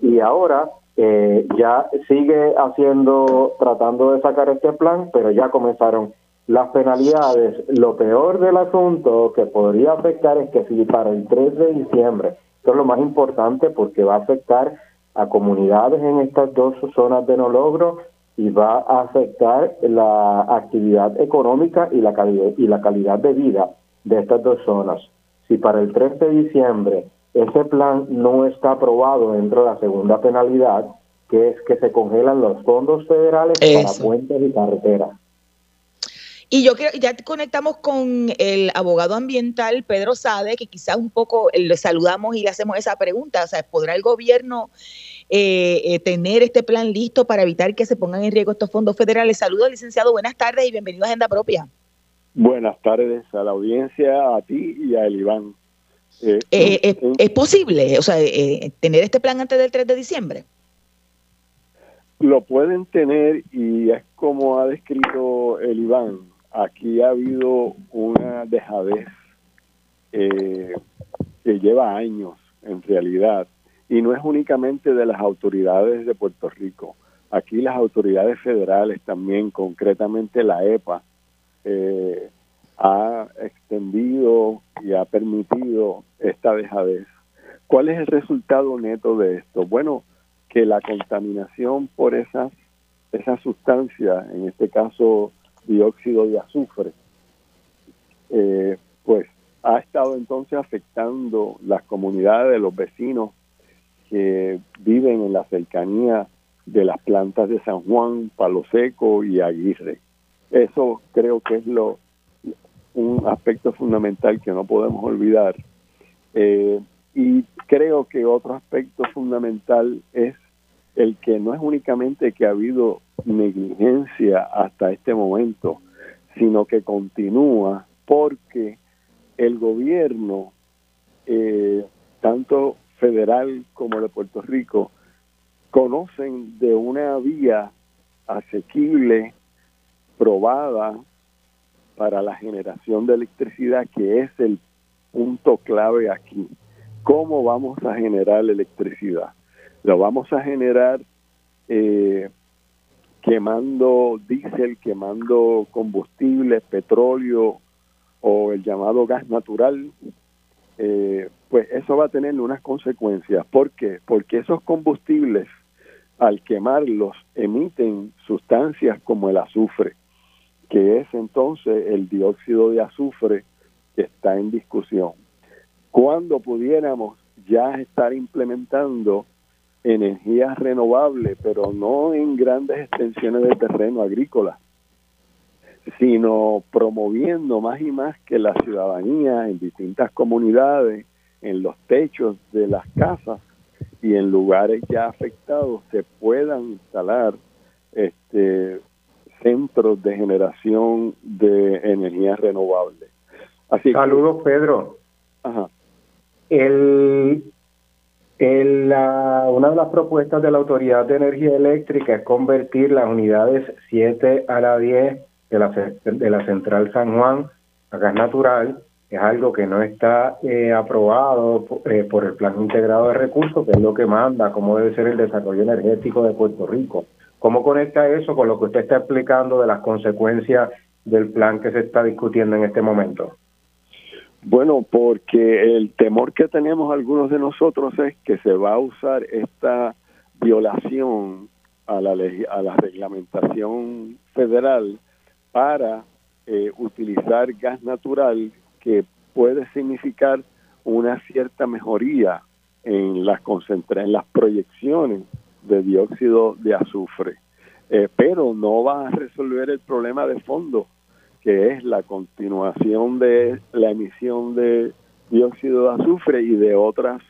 y ahora eh, ya sigue haciendo, tratando de sacar este plan, pero ya comenzaron las penalidades. Lo peor del asunto que podría afectar es que si para el 3 de diciembre, esto es lo más importante porque va a afectar a comunidades en estas dos zonas de no logro y va a afectar la actividad económica y la calidad, y la calidad de vida de estas dos zonas. Si para el 3 de diciembre ese plan no está aprobado dentro de la segunda penalidad, que es que se congelan los fondos federales para puentes y carreteras. Y yo creo, ya conectamos con el abogado ambiental Pedro Sade, que quizás un poco le saludamos y le hacemos esa pregunta. O sea, ¿podrá el gobierno eh, eh, tener este plan listo para evitar que se pongan en riesgo estos fondos federales? Saludos, licenciado, buenas tardes y bienvenido a Agenda Propia. Buenas tardes a la audiencia, a ti y a Eliván. Eh, eh, eh, ¿Es posible o sea, tener este plan antes del 3 de diciembre? Lo pueden tener y es como ha descrito el Iván. Aquí ha habido una dejadez que lleva años en realidad y no es únicamente de las autoridades de Puerto Rico. Aquí las autoridades federales también, concretamente la EPA, eh, ha extendido y ha permitido esta dejadez. ¿Cuál es el resultado neto de esto? Bueno, que la contaminación por esas, esas sustancias, en este caso dióxido de azufre, eh, pues ha estado entonces afectando las comunidades de los vecinos que viven en la cercanía de las plantas de San Juan, Palo Seco y Aguirre. Eso creo que es lo un aspecto fundamental que no podemos olvidar. Eh, y creo que otro aspecto fundamental es el que no es únicamente que ha habido negligencia hasta este momento, sino que continúa porque el gobierno, eh, tanto federal como de Puerto Rico, conocen de una vía asequible, probada, para la generación de electricidad, que es el punto clave aquí. ¿Cómo vamos a generar electricidad? Lo vamos a generar eh, quemando diésel, quemando combustible, petróleo o el llamado gas natural. Eh, pues eso va a tener unas consecuencias. ¿Por qué? Porque esos combustibles, al quemarlos, emiten sustancias como el azufre que es entonces el dióxido de azufre que está en discusión. Cuando pudiéramos ya estar implementando energías renovables, pero no en grandes extensiones de terreno agrícola, sino promoviendo más y más que la ciudadanía en distintas comunidades, en los techos de las casas y en lugares ya afectados se puedan instalar este, centros de generación de energía renovable. Así Saludos, Pedro. Ajá. El, una de las propuestas de la Autoridad de Energía Eléctrica es convertir las unidades 7 a la 10 de la, de la central San Juan a gas natural. Es algo que no está eh, aprobado eh, por el Plan Integrado de Recursos, que es lo que manda cómo debe ser el desarrollo energético de Puerto Rico. ¿Cómo conecta eso con lo que usted está explicando de las consecuencias del plan que se está discutiendo en este momento? Bueno, porque el temor que tenemos algunos de nosotros es que se va a usar esta violación a la, reglamentación federal para eh, utilizar gas natural que puede significar una cierta mejoría en las en las proyecciones de dióxido de azufre, eh, pero no va a resolver el problema de fondo que es la continuación de la emisión de dióxido de azufre y de otras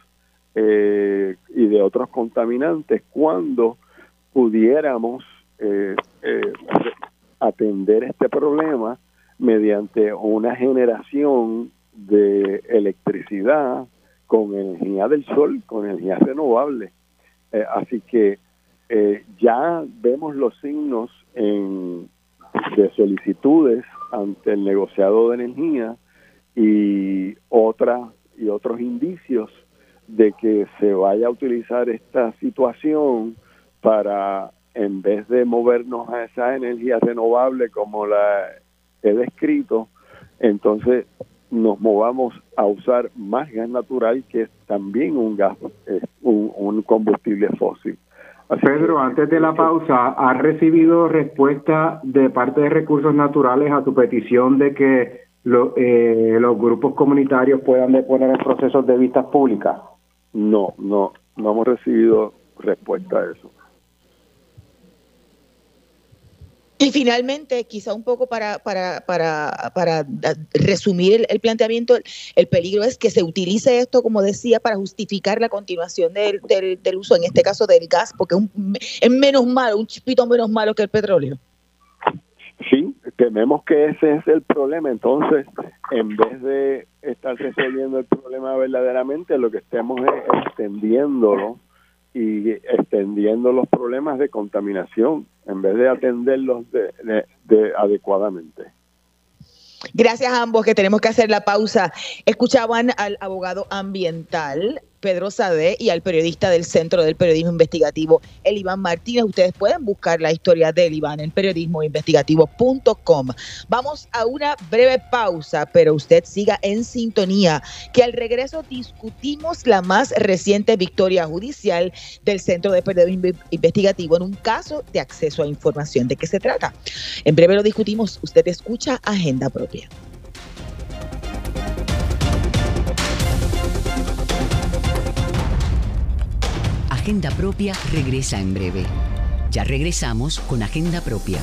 eh, y de otros contaminantes cuando pudiéramos eh, eh, atender este problema mediante una generación de electricidad con energía del sol, con energía renovable. así que ya vemos los signos en, de solicitudes ante el negociado de energía y otra y otros indicios de que se vaya a utilizar esta situación para en vez de movernos a esa energía renovable como la he descrito, entonces nos movamos a usar más gas natural que es también un gas, un, un combustible fósil. Pedro, antes de la pausa, ¿has recibido respuesta de parte de Recursos Naturales a tu petición de que eh, los grupos comunitarios puedan deponer en procesos de vistas públicas? No, no, no hemos recibido respuesta a eso. Y finalmente, quizá un poco para, para, para, para resumir el, planteamiento, el peligro es que se utilice esto, como decía, para justificar la continuación del, del, uso, en este caso del gas, porque es menos malo, un chipito menos malo que el petróleo. Sí, tememos que ese es el problema. Entonces, en vez de estar resolviendo el problema verdaderamente, lo que estemos es extendiéndolo y extendiendo los problemas de contaminación en vez de atenderlos de, adecuadamente. Gracias a ambos que tenemos que hacer la pausa. Escuchaban al abogado ambiental Pedro Sade y al periodista del Centro del Periodismo Investigativo, el Iván Martínez. Ustedes pueden buscar la historia del Iván en periodismoinvestigativo.com. Vamos a una breve pausa, pero usted siga en sintonía, que al regreso discutimos la más reciente victoria judicial del Centro de Periodismo Investigativo en un caso de acceso a información. ¿De qué se trata? En breve lo discutimos. Usted escucha Agenda Propia. Agenda Propia regresa en breve. Ya regresamos con Agenda Propia.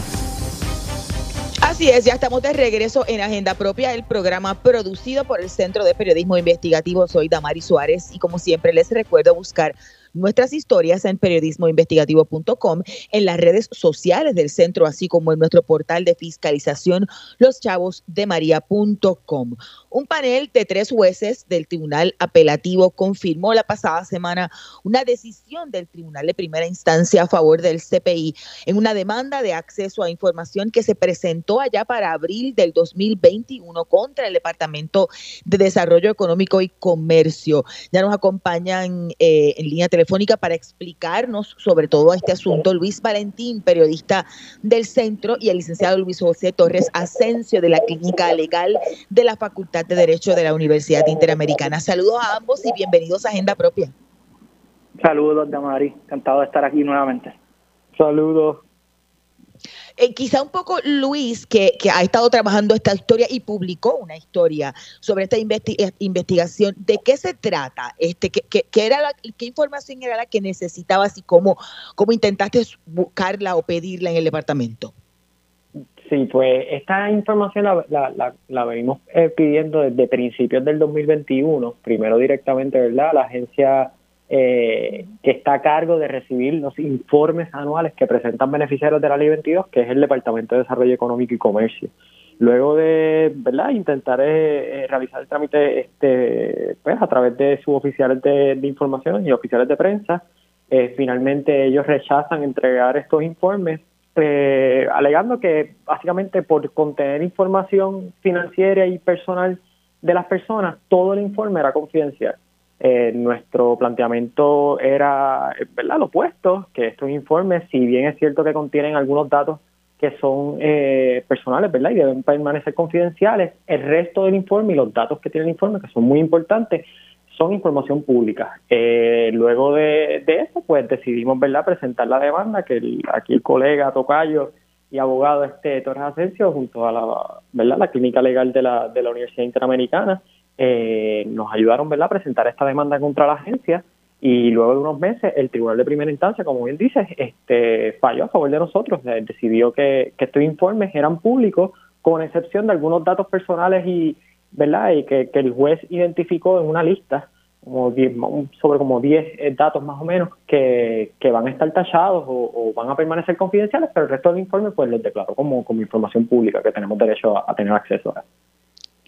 Así es, ya estamos de regreso en Agenda Propia, el programa producido por el Centro de Periodismo Investigativo. Soy Damari Suárez y como siempre les recuerdo buscar nuestras historias en periodismoinvestigativo.com, en las redes sociales del centro, así como en nuestro portal de fiscalización loschavosdemaria.com. Un panel de tres jueces del Tribunal Apelativo confirmó la pasada semana una decisión del Tribunal de Primera Instancia a favor del CPI en una demanda de acceso a información que se presentó allá para abril del 2021 contra el Departamento de Desarrollo Económico y Comercio. Ya nos acompañan eh, en línea telefónica para explicarnos sobre todo este asunto Luis Valentín, periodista del centro, y el licenciado Luis José Torres Asensio de la Clínica Legal de la Facultad de Derecho de la Universidad Interamericana. Saludos a ambos y bienvenidos a Agenda Propia. Saludos, Damari. Encantado de estar aquí nuevamente. Saludos. Eh, quizá un poco Luis, que, ha estado trabajando esta historia y publicó una historia sobre esta eh, investigación, ¿de qué se trata? Este, ¿qué, era ¿Qué información era la que necesitabas y cómo, cómo intentaste buscarla o pedirla en el departamento? Sí, pues esta información la, la, venimos eh, pidiendo desde principios del 2021, primero directamente, ¿verdad? La agencia eh, que está a cargo de recibir los informes anuales que presentan beneficiarios de la Ley 22, que es el Departamento de Desarrollo Económico y Comercio. Luego de verdad intentar eh, eh, realizar el trámite este pues a través de sus oficiales de, información y oficiales de prensa, finalmente ellos rechazan entregar estos informes alegando que básicamente por contener información financiera y personal de las personas, todo el informe era confidencial. Eh, nuestro planteamiento era ¿verdad? lo opuesto, que estos informes, si bien es cierto que contienen algunos datos que son eh, personales, ¿verdad? Y deben permanecer confidenciales. El resto del informe y los datos que tiene el informe, que son muy importantes, son información pública. Eh, luego de, eso, pues decidimos, ¿verdad?, presentar la demanda que aquí el colega Tocayo y abogado este Torres Asensio, junto a la, ¿verdad? la clínica legal de la, de la Universidad Interamericana, eh, nos ayudaron ¿verdad? a presentar esta demanda contra la agencia y luego de unos meses el Tribunal de Primera Instancia, como bien dices, este, falló a favor de nosotros, eh, decidió que, estos informes eran públicos con excepción de algunos datos personales y, ¿verdad? y que, que el juez identificó en una lista como sobre como 10 eh, datos más o menos que, que van a estar tallados o, van a permanecer confidenciales, pero el resto del informe pues los declaró como, como información pública que tenemos derecho a, tener acceso a.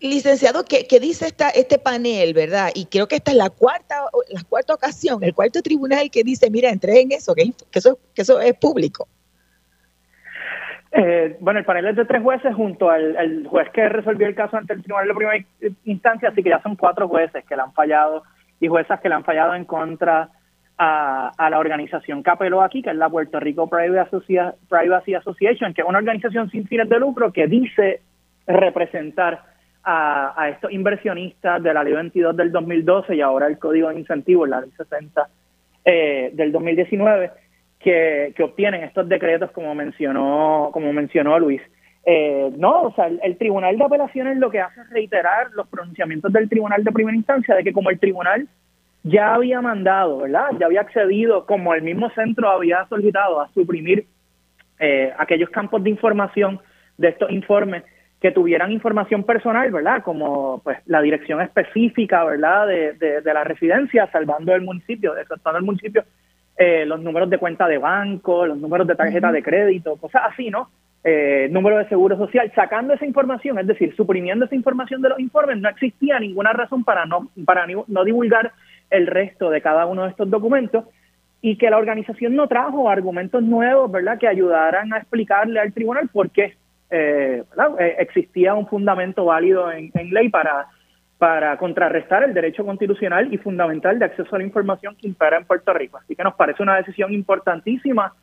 Licenciado, ¿qué, ¿qué, dice esta, este panel, verdad? Y creo que esta es la cuarta, la cuarta ocasión, el cuarto tribunal que dice, mira, entreguen eso, que, que, eso, que eso es público. Eh, bueno, el panel es de tres jueces junto al, juez que resolvió el caso ante el tribunal de primera instancia, así que ya son cuatro jueces que le han fallado y juezas que le han fallado en contra a, la organización que apeló aquí, que es la Puerto Rico Privacy Association, que es una organización sin fines de lucro que dice representar a, estos inversionistas de la ley 22 del 2012 y ahora el código de incentivos, la ley 60 eh, del 2019, que, que obtienen estos decretos como mencionó, como mencionó Luis. Eh, no, o sea, el, Tribunal de Apelaciones lo que hace es reiterar los pronunciamientos del Tribunal de Primera Instancia de que como el Tribunal ya había mandado, ¿verdad? Ya había accedido, como el mismo centro había solicitado, a suprimir eh, aquellos campos de información de estos informes que tuvieran información personal, ¿verdad? Como pues la dirección específica, ¿verdad? De, de, la residencia, salvando el municipio, exaltando el municipio, eh, los números de cuenta de banco, los números de tarjeta de crédito, cosas así, ¿no? eh, número de seguro social, sacando esa información, es decir, suprimiendo esa información de los informes, no existía ninguna razón para no, para no divulgar el resto de cada uno de estos documentos y que la organización no trajo argumentos nuevos, ¿verdad?, que ayudaran a explicarle al tribunal por qué eh, eh, existía un fundamento válido en, ley para, para contrarrestar el derecho constitucional y fundamental de acceso a la información que impera en Puerto Rico. Así que nos parece una decisión importantísima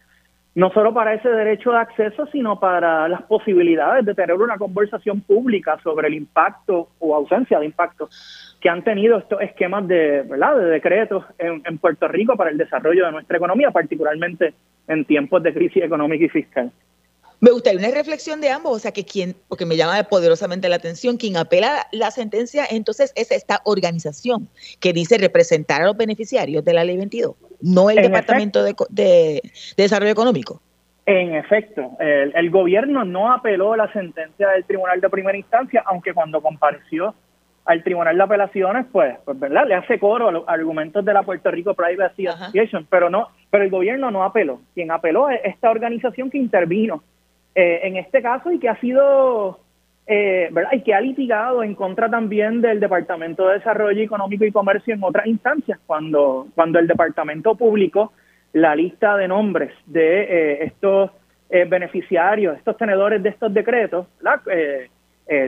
no solo para ese derecho de acceso, sino para las posibilidades de tener una conversación pública sobre el impacto o ausencia de impacto que han tenido estos esquemas de, ¿verdad? de decretos en, en Puerto Rico para el desarrollo de nuestra economía, particularmente en tiempos de crisis económica y fiscal. Me gustaría una reflexión de ambos, o sea, que quien, porque me llama poderosamente la atención, quien apela la sentencia entonces es esta organización que dice representar a los beneficiarios de la ley 22, no el Departamento de, Desarrollo Económico. En efecto, el, gobierno no apeló la sentencia del Tribunal de Primera Instancia, aunque cuando compareció al Tribunal de Apelaciones, pues, pues ¿verdad? Le hace coro a los argumentos de la Puerto Rico Privacy Association, pero no, pero el gobierno no apeló. Quien apeló es esta organización que intervino eh, en este caso y que ha sido, eh, ¿verdad? Y que ha litigado en contra también del Departamento de Desarrollo Económico y Comercio en otras instancias, cuando, cuando el departamento publicó la lista de nombres de eh, estos beneficiarios, estos tenedores de estos decretos,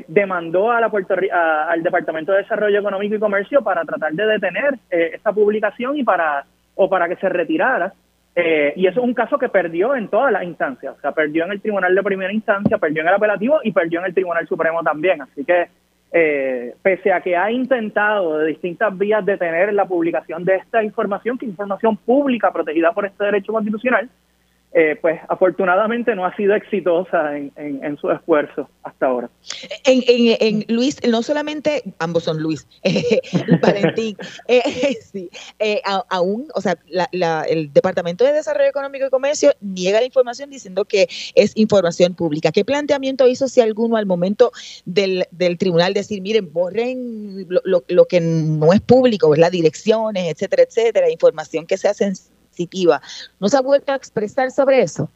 demandó a la Puerto, al Departamento de Desarrollo Económico y Comercio para tratar de detener esta publicación y para o para que se retirara eh, y eso es un caso que perdió en todas las instancias, o sea, perdió en el Tribunal de Primera Instancia, perdió en el apelativo y perdió en el Tribunal Supremo también. Así que, eh, pese a que ha intentado de distintas vías detener la publicación de esta información, que es información pública protegida por este derecho constitucional, eh, pues afortunadamente no ha sido exitosa en, en, su esfuerzo hasta ahora. En, en, Luis, no solamente, ambos son Luis, eh, Valentín, eh, sí, aún, o sea, el Departamento de Desarrollo Económico y Comercio niega la información diciendo que es información pública. ¿Qué planteamiento hizo, si alguno, al momento del, del tribunal decir, miren, borren lo, lo, que no es público, las direcciones, etcétera, etcétera, información que se ¿No se ha vuelto a expresar sobre eso?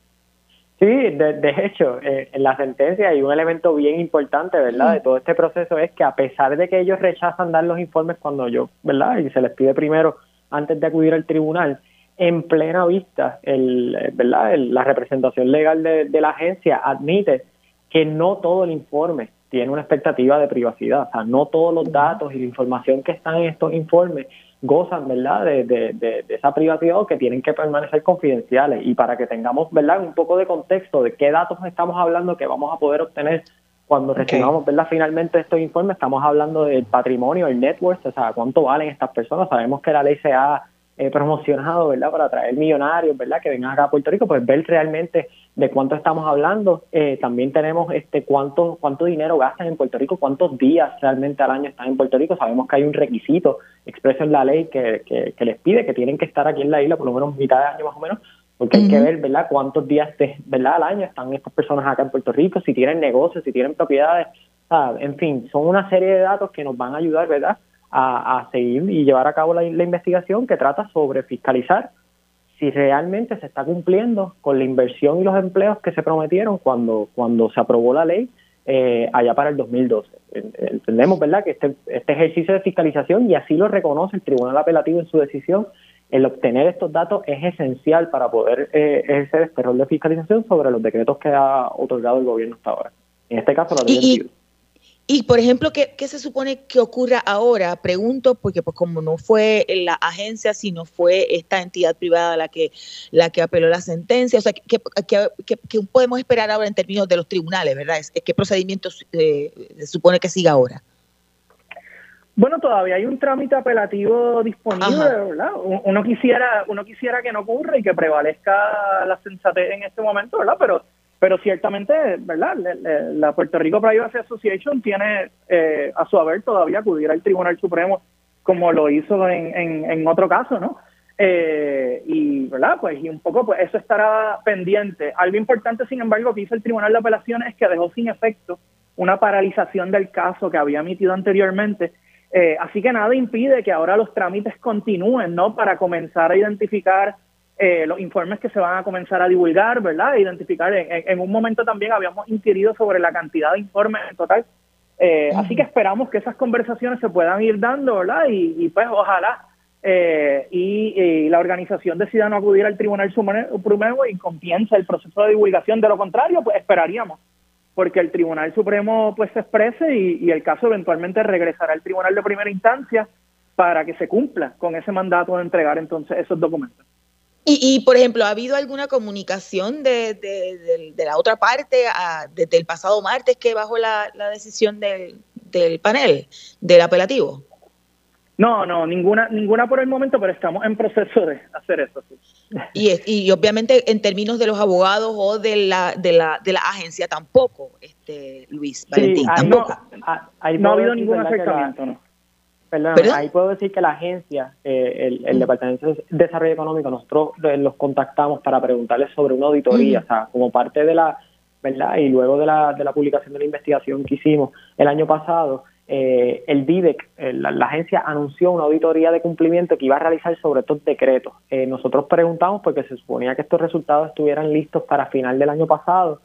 Sí, de, hecho, eh, en la sentencia hay un elemento bien importante, ¿verdad? De todo este proceso es que a pesar de que ellos rechazan dar los informes cuando yo, ¿verdad? Y se les pide primero antes de acudir al tribunal, en plena vista, el, eh, ¿verdad? la representación legal de, de la agencia admite que no todo el informe tiene una expectativa de privacidad, o sea, no todos los datos y la información que están en estos informes gozan, ¿verdad?, de, de, de, esa privacidad o que tienen que permanecer confidenciales. Y para que tengamos, ¿verdad?, un poco de contexto de qué datos estamos hablando que vamos a poder obtener cuando recibamos, ¿verdad?, finalmente estos informes, estamos hablando del patrimonio, el network, o sea, cuánto valen estas personas. Sabemos que la ley se ha eh, promocionado, ¿verdad?, para atraer millonarios, ¿verdad?, que vengan acá a Puerto Rico, pues ver realmente de cuánto estamos hablando. Eh, también tenemos este cuánto cuánto dinero gastan en Puerto Rico, cuántos días realmente al año están en Puerto Rico. Sabemos que hay un requisito expreso en la ley que, que, les pide que tienen que estar aquí en la isla por lo menos mitad de año más o menos, porque hay que ver, ¿verdad?, cuántos días, de, ¿verdad?, al año están estas personas acá en Puerto Rico, si tienen negocios, si tienen propiedades, en fin, son una serie de datos que nos van a ayudar, ¿verdad?, a, seguir y llevar a cabo la, investigación que trata sobre fiscalizar si realmente se está cumpliendo con la inversión y los empleos que se prometieron cuando, cuando se aprobó la ley eh, allá para el 2012. Entendemos, ¿verdad?, que este, este ejercicio de fiscalización, y así lo reconoce el Tribunal Apelativo en su decisión, el obtener estos datos es esencial para poder eh, ejercer este rol de fiscalización sobre los decretos que ha otorgado el gobierno hasta ahora. En este caso, la ley y, por ejemplo, ¿qué, se supone que ocurra ahora? Pregunto, porque pues como no fue la agencia, sino fue esta entidad privada la que, la que apeló la sentencia, o sea, ¿qué, podemos esperar ahora en términos de los tribunales, verdad? ¿Qué procedimientos eh, se supone que siga ahora? Bueno, todavía hay un trámite apelativo disponible, ¿verdad? Uno quisiera, uno quisiera que no ocurra y que prevalezca la sensatez en este momento, ¿verdad? Pero pero ciertamente, ¿verdad? La Puerto Rico Privacy Association tiene eh, a su haber todavía acudir al Tribunal Supremo como lo hizo en, en, otro caso, ¿no? Eh, y, ¿verdad? Pues, y un poco, pues eso estará pendiente. Algo importante, sin embargo, que hizo el Tribunal de Apelaciones es que dejó sin efecto una paralización del caso que había emitido anteriormente. Eh, así que nada impide que ahora los trámites continúen, ¿no? Para comenzar a identificar eh, los informes que se van a comenzar a divulgar, ¿verdad? Identificar. En, un momento también habíamos inquirido sobre la cantidad de informes en total. Eh, así que esperamos que esas conversaciones se puedan ir dando, ¿verdad? Y, pues ojalá eh, y, la organización decida no acudir al Tribunal Supremo y comience el proceso de divulgación. De lo contrario, pues esperaríamos porque el Tribunal Supremo pues se exprese y, y el caso eventualmente regresará al Tribunal de Primera Instancia para que se cumpla con ese mandato de entregar entonces esos documentos. Y, por ejemplo, ¿ha habido alguna comunicación de, de, la otra parte desde el pasado martes que bajó la, decisión del, del, panel, del apelativo? No, no, ninguna, ninguna por el momento, pero estamos en proceso de hacer eso. Y, y obviamente en términos de los abogados o de la, de la, de la agencia tampoco, este Luis Valentín, tampoco. No, no ha habido ningún acercamiento, ¿no? Perdón, ahí puedo decir que la agencia, eh, el, Departamento de Desarrollo Económico, nosotros eh, los contactamos para preguntarles sobre una auditoría, o sea, como parte de la, ¿verdad? Y luego de la, de la publicación de la investigación que hicimos el año pasado, eh, el DIDEC, la, agencia anunció una auditoría de cumplimiento que iba a realizar sobre estos decretos. nosotros preguntamos porque se suponía que estos resultados estuvieran listos para final del año pasado.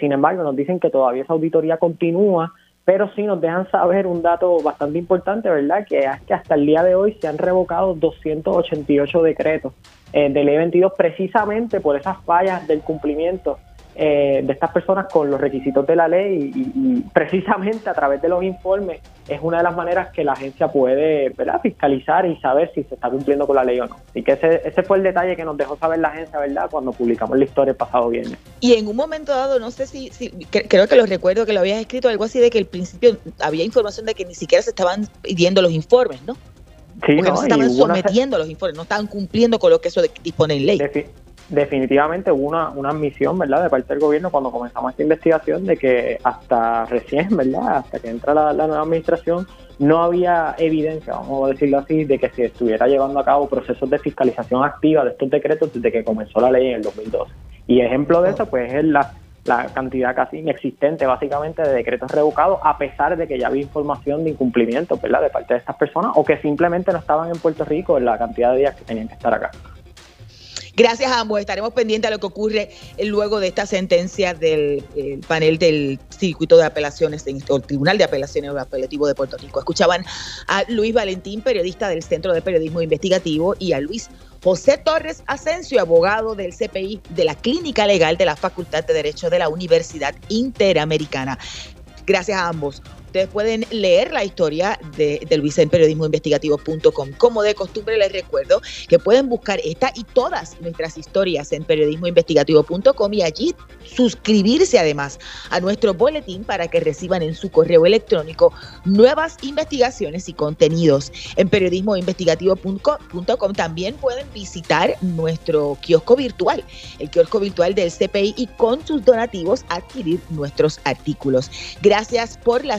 sin embargo, nos dicen que todavía esa auditoría continúa pero sí nos dejan saber un dato bastante importante, ¿verdad? Que es que hasta el día de hoy se han revocado 288 decretos eh, de ley 22 precisamente por esas fallas del cumplimiento eh, de estas personas con los requisitos de la ley y, precisamente a través de los informes es una de las maneras que la agencia puede ¿verdad? fiscalizar y saber si se está cumpliendo con la ley o no. Así que ese, ese fue el detalle que nos dejó saber la agencia, ¿verdad? Cuando publicamos la historia el pasado viernes. Y en un momento dado, no sé si, si creo que lo recuerdo que lo habías escrito, algo así de que al principio había información de que ni siquiera se estaban pidiendo los informes, ¿no? Sí, Porque no, se estaban sometiendo los informes, no estaban cumpliendo con lo que eso dispone en ley definitivamente hubo una, una admisión, ¿verdad?, de parte del gobierno cuando comenzamos esta investigación de que hasta recién, ¿verdad?, hasta que entra la, nueva administración, no había evidencia, vamos a decirlo así, de que se estuviera llevando a cabo procesos de fiscalización activa de estos decretos desde que comenzó la ley en el 2012. Y ejemplo de eso, pues, es la, la cantidad casi inexistente, básicamente, de decretos revocados, a pesar de que ya había información de incumplimiento, ¿verdad?, de parte de estas personas, o que simplemente no estaban en Puerto Rico en la cantidad de días que tenían que estar acá. Gracias a ambos. Estaremos pendientes a lo que ocurre luego de esta sentencia del panel del circuito de apelaciones, o el Tribunal de Apelaciones Apelativo de Puerto Rico. Escuchaban a Luis Valentín, periodista del Centro de Periodismo Investigativo, y a Luis José Torres Asensio, abogado del CPI de la Clínica Legal de la Facultad de Derecho de la Universidad Interamericana. Gracias a ambos. Ustedes pueden leer la historia de, de en periodismoinvestigativo.com. Como de costumbre les recuerdo que pueden buscar esta y todas nuestras historias en periodismoinvestigativo.com y allí suscribirse además a nuestro boletín para que reciban en su correo electrónico nuevas investigaciones y contenidos. En periodismoinvestigativo.com también pueden visitar nuestro kiosco virtual, el kiosco virtual del CPI y con sus donativos adquirir nuestros artículos. Gracias por la